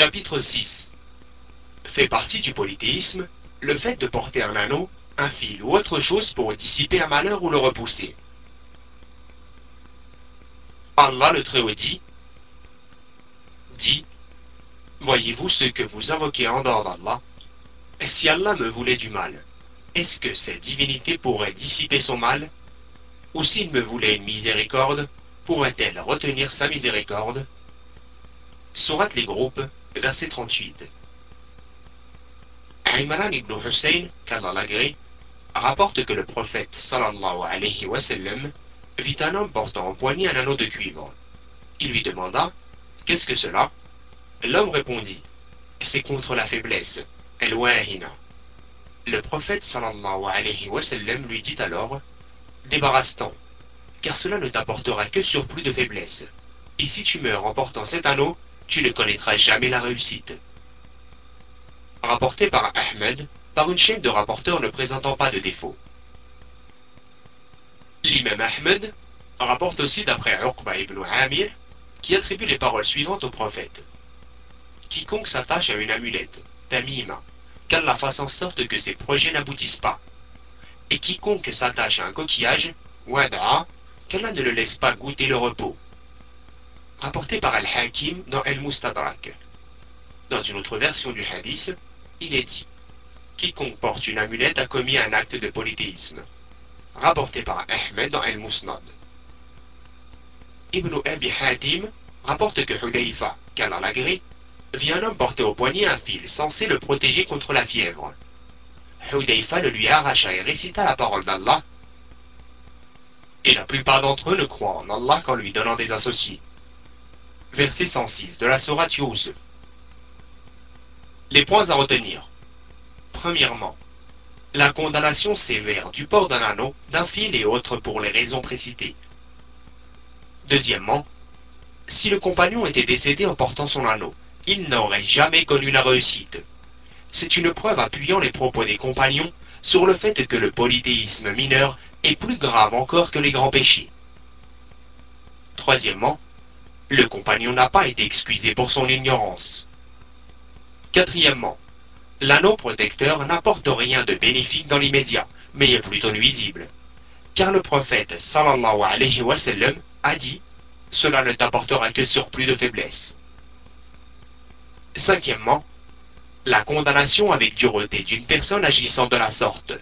Chapitre 6 Fait partie du polythéisme le fait de porter un anneau, un fil ou autre chose pour dissiper un malheur ou le repousser. Allah le Très-Haut dit Dit Voyez-vous ce que vous invoquez en dehors d'Allah? Si Allah me voulait du mal, est-ce que cette divinité pourrait dissiper son mal? Ou s'il me voulait une miséricorde, pourrait-elle retenir sa miséricorde? Surat les groupes, verset 38. Imran ibn Hussein, qu'Allah l'agrée, rapporte que le prophète sallallahu alayhi wa sallam vit un homme portant au poignet un anneau de cuivre. Il lui demanda Qu'est-ce que cela? L'homme répondit C'est contre la faiblesse, el-wahina. Le prophète sallallahu alayhi wa sallam lui dit alors Débarrasse-t'en, car cela ne t'apportera que surplus de faiblesse. Et si tu meurs en portant cet anneau, tu ne connaîtras jamais la réussite. Rapporté par Ahmed, par une chaîne de rapporteurs ne présentant pas de défaut. L'imam Ahmed rapporte aussi d'après Uqba ibn Amir, qui attribue les paroles suivantes au prophète. Quiconque s'attache à une amulette, tamima, qu'Allah fasse en sorte que ses projets n'aboutissent pas. Et quiconque s'attache à un coquillage, wada'a, qu'Allah ne le laisse pas goûter le repos. Rapporté par Al-Hakim dans Al-Mustadrak. Dans une autre version du hadith, il est dit Quiconque porte une amulette a commis un acte de polythéisme. Rapporté par Ahmed dans Al-Musnad. Ibn Abi Hatim rapporte que Hudayfa, qu'Allah l'agrée, vit un homme porter au poignet un fil censé le protéger contre la fièvre. Hudayfa le lui arracha et récita la parole d'Allah. Et la plupart d'entre eux ne croient en Allah qu'en lui donnant des associés. Verset 106 de la Sourate. Les points à retenir. Premièrement, la condamnation sévère du port d'un anneau, d'un fil et autres pour les raisons précitées. Deuxièmement, si le compagnon était décédé en portant son anneau, il n'aurait jamais connu la réussite. C'est une preuve appuyant les propos des compagnons sur le fait que le polythéisme mineur est plus grave encore que les grands péchés. Troisièmement, le compagnon n'a pas été excusé pour son ignorance. Quatrièmement, l'anneau protecteur n'apporte rien de bénéfique dans l'immédiat, mais est plutôt nuisible. Car le prophète sallallahu alayhi wa sallam a dit Cela ne t'apportera que surplus de faiblesse. Cinquièmement, la condamnation avec dureté d'une personne agissant de la sorte.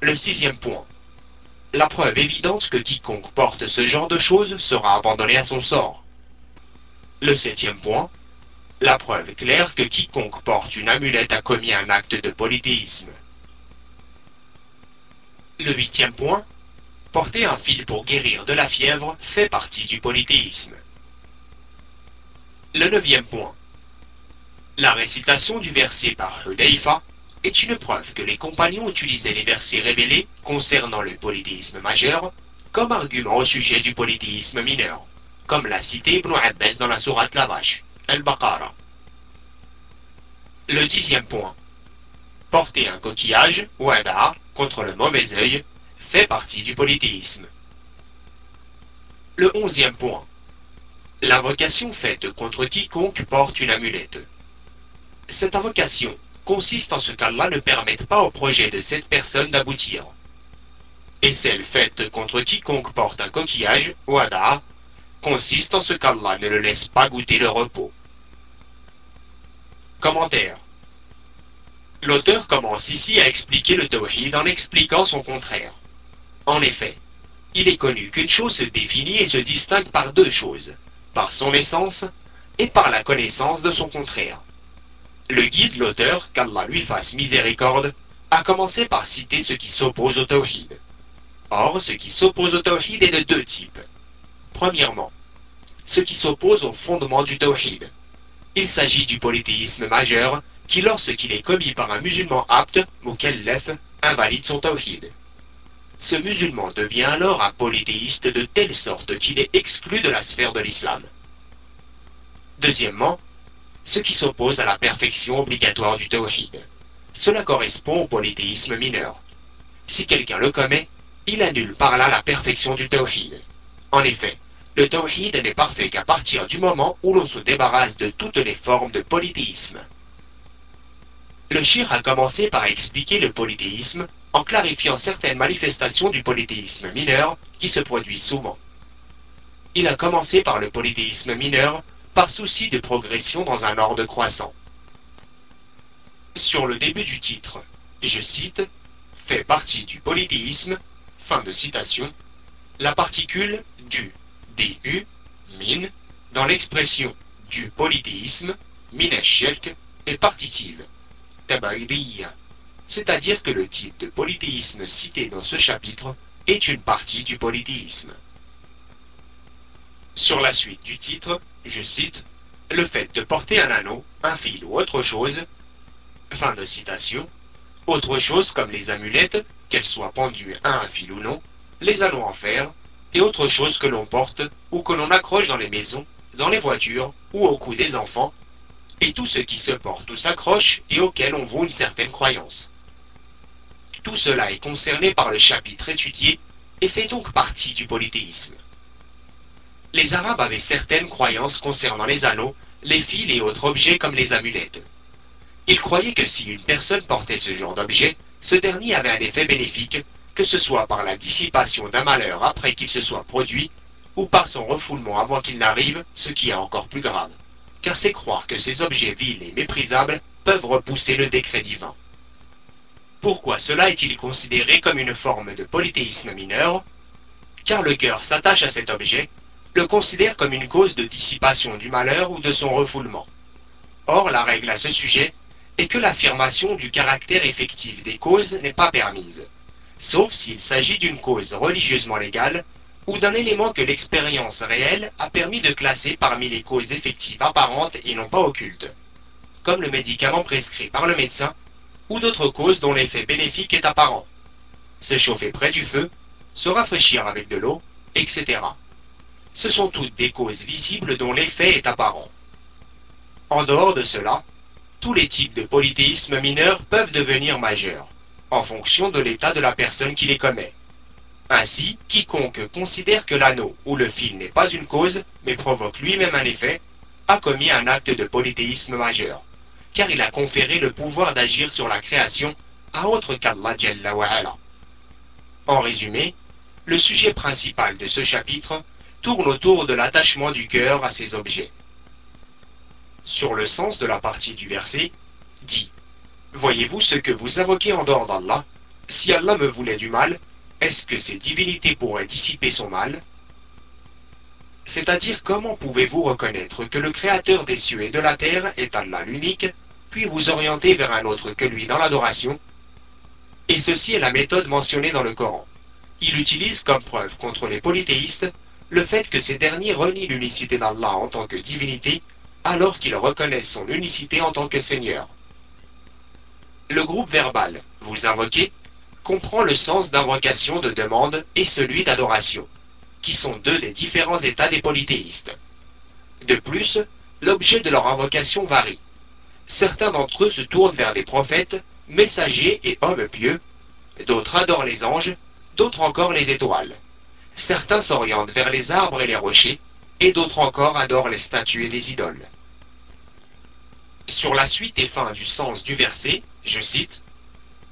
Le sixième point. La preuve évidente que quiconque porte ce genre de choses sera abandonné à son sort. Le septième point. La preuve claire que quiconque porte une amulette a commis un acte de polythéisme. Le huitième point. Porter un fil pour guérir de la fièvre fait partie du polythéisme. Le neuvième point. La récitation du verset par Hudayfa est une preuve que les compagnons utilisaient les versets révélés concernant le polythéisme majeur comme argument au sujet du polythéisme mineur, comme l'a cité Ibn Abbas dans la sourate La Vache. Al-Baqarah. Le dixième point. Porter un coquillage ou un dard contre le mauvais œil fait partie du polythéisme. Le onzième point. L'invocation faite contre quiconque porte une amulette. Cette invocation consiste en ce qu'Allah ne permette pas au projet de cette personne d'aboutir. Et celle faite contre quiconque porte un coquillage ou dard consiste en ce qu'Allah ne le laisse pas goûter le repos. Commentaire. L'auteur commence ici à expliquer le tawhid en expliquant son contraire. En effet, il est connu qu'une chose se définit et se distingue par deux choses, par son essence et par la connaissance de son contraire. Le guide, l'auteur, qu'Allah lui fasse miséricorde, a commencé par citer ce qui s'oppose au tawhid. Or, ce qui s'oppose au tawhid est de deux types. Premièrement, ce qui s'oppose au fondement du tawhid. Il s'agit du polythéisme majeur qui, lorsqu'il est commis par un musulman apte, mukallaf, invalide son tawhid. Ce musulman devient alors un polythéiste de telle sorte qu'il est exclu de la sphère de l'islam. Deuxièmement, ce qui s'oppose à la perfection obligatoire du tawhid. Cela correspond au polythéisme mineur. Si quelqu'un le commet, il annule par là la perfection du tawhid. En effet, Le tawhid n'est parfait qu'à partir du moment où l'on se débarrasse de toutes les formes de polythéisme. Le shir a commencé par expliquer le polythéisme en clarifiant certaines manifestations du polythéisme mineur qui se produisent souvent. Il a commencé par le polythéisme mineur par souci de progression dans un ordre croissant. Sur le début du titre, je cite, fait partie du polythéisme, fin de citation, la particule du, du, min, dans l'expression du polythéisme, mineshirk, est partitive c'est-à-dire que le type de polythéisme cité dans ce chapitre est une partie du polythéisme. Sur la suite du titre, je cite, le fait de porter un anneau, un fil ou autre chose, fin de citation, autre chose comme les amulettes, qu'elles soient pendues à un fil ou non, les anneaux en fer, et autre chose que l'on porte ou que l'on accroche dans les maisons, dans les voitures ou au cou des enfants, et tout ce qui se porte ou s'accroche et auquel on vaut une certaine croyance. Tout cela est concerné par le chapitre étudié et fait donc partie du polythéisme. Les Arabes avaient certaines croyances concernant les anneaux, les fils et autres objets comme les amulettes. Ils croyaient que si une personne portait ce genre d'objet, ce dernier avait un effet bénéfique, que ce soit par la dissipation d'un malheur après qu'il se soit produit, ou par son refoulement avant qu'il n'arrive, ce qui est encore plus grave car c'est croire que ces objets vils et méprisables peuvent repousser le décret divin. Pourquoi cela est-il considéré comme une forme de polythéisme mineur? Car le cœur s'attache à cet objet, le considère comme une cause de dissipation du malheur ou de son refoulement. Or, la règle à ce sujet est que l'affirmation du caractère effectif des causes n'est pas permise, sauf s'il s'agit d'une cause religieusement légale ou d'un élément que l'expérience réelle a permis de classer parmi les causes effectives apparentes et non pas occultes, comme le médicament prescrit par le médecin, ou d'autres causes dont l'effet bénéfique est apparent. Se chauffer près du feu, se rafraîchir avec de l'eau, etc. Ce sont toutes des causes visibles dont l'effet est apparent. En dehors de cela, tous les types de polythéisme mineur peuvent devenir majeurs, en fonction de l'état de la personne qui les commet. Ainsi, quiconque considère que l'anneau ou le fil n'est pas une cause, mais provoque lui-même un effet, a commis un acte de polythéisme majeur, car il a conféré le pouvoir d'agir sur la création à autre qu'Allah. En résumé, le sujet principal de ce chapitre tourne autour de l'attachement du cœur à ces objets. Sur le sens de la partie du verset, dit Voyez-vous ce que vous invoquez en dehors d'Allah? Si Allah me voulait du mal, est-ce que ces divinités pourraient dissiper son mal? C'est-à-dire comment pouvez-vous reconnaître que le Créateur des cieux et de la terre est Allah l'unique, puis vous orienter vers un autre que lui dans l'adoration? Et ceci est la méthode mentionnée dans le Coran. Il utilise comme preuve contre les polythéistes le fait que ces derniers renient l'unicité d'Allah en tant que divinité, alors qu'ils reconnaissent son unicité en tant que Seigneur. Le groupe verbal, vous invoquez, comprend le sens d'invocation de demande et celui d'adoration, qui sont deux des différents états des polythéistes. De plus, l'objet de leur invocation varie. Certains d'entre eux se tournent vers des prophètes, messagers et hommes pieux, d'autres adorent les anges, d'autres encore les étoiles. Certains s'orientent vers les arbres et les rochers, et d'autres encore adorent les statues et les idoles. Sur la suite et fin du sens du verset, je cite,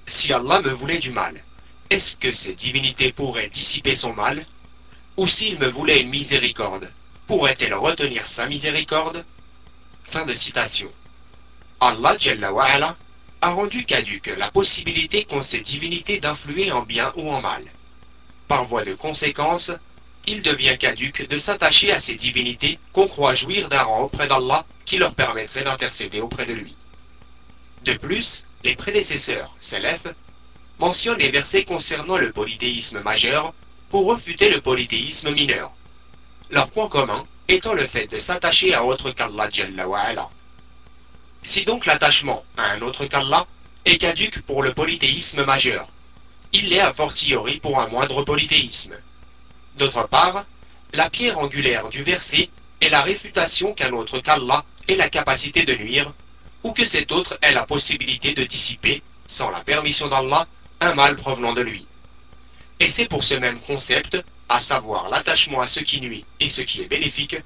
si Allah me voulait du mal, est-ce que ces divinités pourraient dissiper son mal? Ou s'il me voulait une miséricorde, pourrait-elle retenir sa miséricorde? Fin de citation. Allah Jalla a rendu caduque la possibilité qu'ont ces divinités d'influer en bien ou en mal. Par voie de conséquence, il devient caduque de s'attacher à ces divinités qu'on croit jouir d'un rang auprès d'Allah qui leur permettrait d'intercéder auprès de lui. De plus, les prédécesseurs, Salaf, mentionnent les versets concernant le polythéisme majeur pour refuter le polythéisme mineur. Leur point commun étant le fait de s'attacher à autre qu'Allah Si donc l'attachement à un autre qu'Allah est caduque pour le polythéisme majeur, il l'est a fortiori pour un moindre polythéisme. D'autre part, la pierre angulaire du verset est la réfutation qu'un autre qu'Allah ait la capacité de nuire ou que cet autre ait la possibilité de dissiper, sans la permission d'Allah, un mal provenant de lui. Et c'est pour ce même concept à savoir l'attachement à ce qui nuit et ce qui est bénéfique,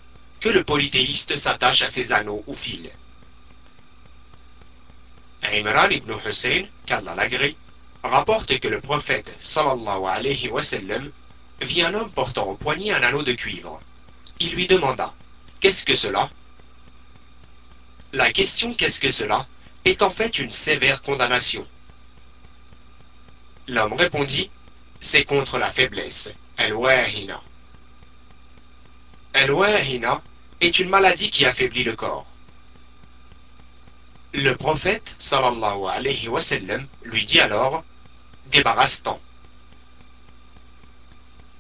que le polythéiste s'attache à ses anneaux ou fils. Imran ibn Hussein, qu'Allah rapporte que le prophète sallallahu alayhi wa sallam vit un homme portant au poignet un anneau de cuivre. Il lui demanda Qu'est-ce que cela? La question Qu'est-ce que cela? est en fait une sévère condamnation. L'homme répondit C'est contre la faiblesse, al-wahina. Al-wahina est une maladie qui affaiblit le corps. Le prophète sallallahu alayhi wa lui dit alors Débarrasse-t'en.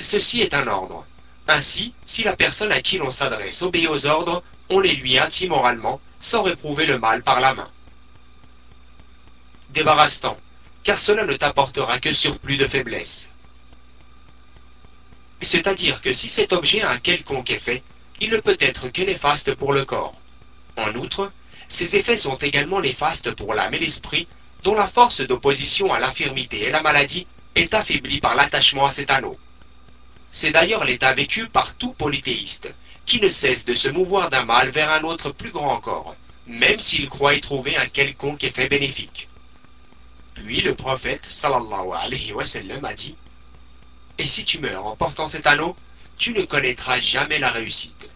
Ceci est un ordre. Ainsi, si la personne à qui l'on s'adresse obéit aux ordres, on les lui moralement, sans réprouver le mal par la main. Débarrasse-t'en, car cela ne t'apportera que surplus de faiblesse. C'est-à-dire que si cet objet a un quelconque effet, il ne peut être que néfaste pour le corps. En outre, ses effets sont également néfastes pour l'âme et l'esprit, dont la force d'opposition à l'infirmité et la maladie est affaiblie par l'attachement à cet anneau. C'est d'ailleurs l'état vécu par tout polythéiste, qui ne cesse de se mouvoir d'un mal vers un autre plus grand encore, même s'il croit y trouver un quelconque effet bénéfique. Puis le prophète sallallahu alayhi wa sallam a dit Et si tu meurs en portant cet anneau, tu ne connaîtras jamais la réussite.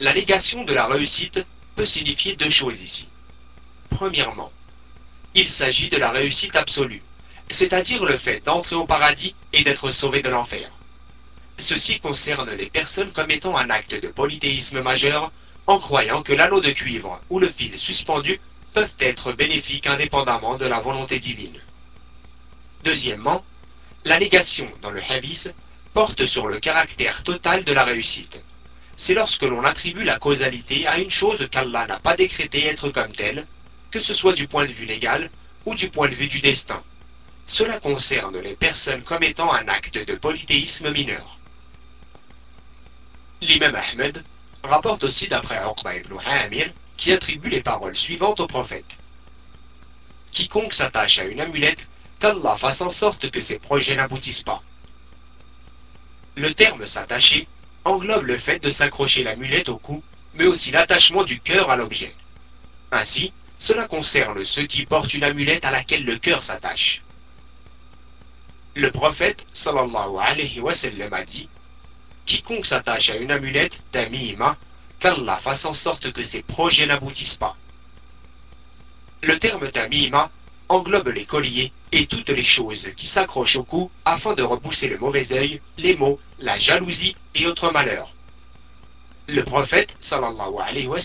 La négation de la réussite peut signifier deux choses ici. Premièrement, il s'agit de la réussite absolue, c'est-à-dire le fait d'entrer au paradis et d'être sauvé de l'enfer. Ceci concerne les personnes commettant un acte de polythéisme majeur en croyant que l'anneau de cuivre ou le fil suspendu peuvent être bénéfiques indépendamment de la volonté divine. Deuxièmement, la négation dans le hadith porte sur le caractère total de la réussite. C'est lorsque l'on attribue la causalité à une chose qu'Allah n'a pas décrétée être comme telle, que ce soit du point de vue légal ou du point de vue du destin. Cela concerne les personnes commettant un acte de polythéisme mineur. L'imam Ahmed rapporte aussi d'après Uqba ibn Hamir qui attribue les paroles suivantes au prophète. Quiconque s'attache à une amulette, qu'Allah fasse en sorte que ses projets n'aboutissent pas. Le terme s'attacher englobe le fait de s'accrocher l'amulette au cou, mais aussi l'attachement du cœur à l'objet. Ainsi, cela concerne ceux qui portent une amulette à laquelle le cœur s'attache. Le prophète sallallahu a dit Quiconque s'attache à une amulette, tamima, qu'Allah fasse en sorte que ses projets n'aboutissent pas. Le terme tamima englobe les colliers et toutes les choses qui s'accrochent au cou afin de repousser le mauvais œil, les maux, la jalousie et autres malheurs. Le prophète, sallallahu alayhi wa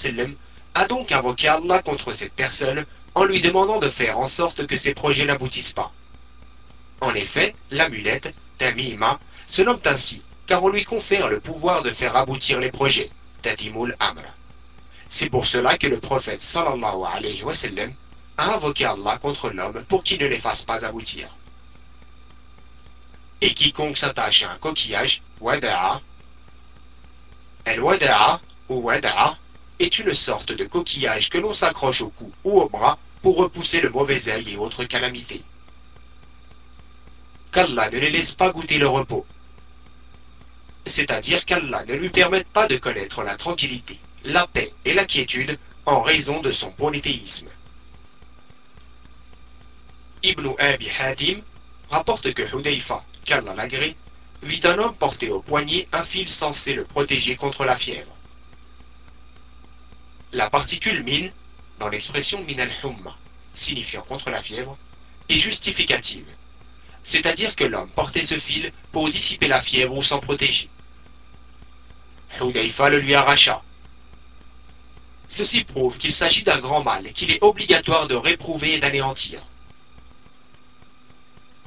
a donc invoqué Allah contre cette personne en lui demandant de faire en sorte que ses projets n'aboutissent pas. En effet, l'amulette, tamima, se nomme ainsi car on lui confère le pouvoir de faire aboutir les projets. C'est pour cela que le prophète sallallahu alayhi wa sallam a invoqué Allah contre l'homme pour qu'il ne les fasse pas aboutir. Et quiconque s'attache à un coquillage, wada'a, el wada'a ou wada'a est une sorte de coquillage que l'on s'accroche au cou ou au bras pour repousser le mauvais œil et autres calamités. Qu'Allah ne les laisse pas goûter le repos, c'est-à-dire qu'Allah ne lui permette pas de connaître la tranquillité, la paix et la quiétude en raison de son polythéisme. Ibn Abi Hadim rapporte que Hudayfa, qu'Allah l'agrée, vit un homme porter au poignet un fil censé le protéger contre la fièvre. La particule min, dans l'expression min al-humma, signifiant contre la fièvre, est justificative, c'est-à-dire que l'homme portait ce fil pour dissiper la fièvre ou s'en protéger. Hudayfa le lui arracha. Ceci prouve qu'il s'agit d'un grand mal qu'il est obligatoire de réprouver et d'anéantir.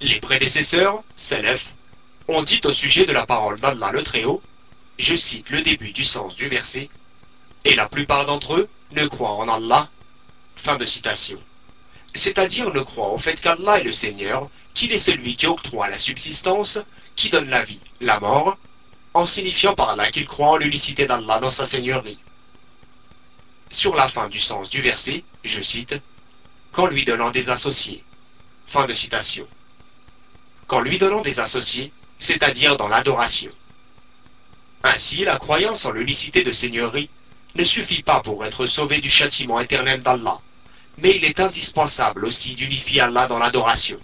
Les prédécesseurs, Salaf, ont dit au sujet de la parole d'Allah le Très-Haut, je cite le début du sens du verset, et la plupart d'entre eux ne croient en Allah. Fin de citation. C'est-à-dire ne croient au fait qu'Allah est le Seigneur, qu'il est celui qui octroie la subsistance, qui donne la vie, la mort, en signifiant par là qu'il croit en l'unicité d'Allah dans sa seigneurie. Sur la fin du sens du verset, je cite, Qu'en lui donnant des associés. Fin de citation. Qu'en lui donnant des associés, c'est-à-dire dans l'adoration. Ainsi, la croyance en l'unicité de Seigneurie ne suffit pas pour être sauvé du châtiment éternel d'Allah, mais il est indispensable aussi d'unifier Allah dans l'adoration.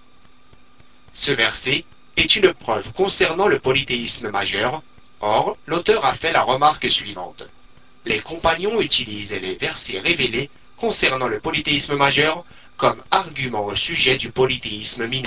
Ce verset est une preuve concernant le polythéisme majeur, or l'auteur a fait la remarque suivante. Les compagnons utilisent les versets révélés concernant le polythéisme majeur comme argument au sujet du polythéisme mineur.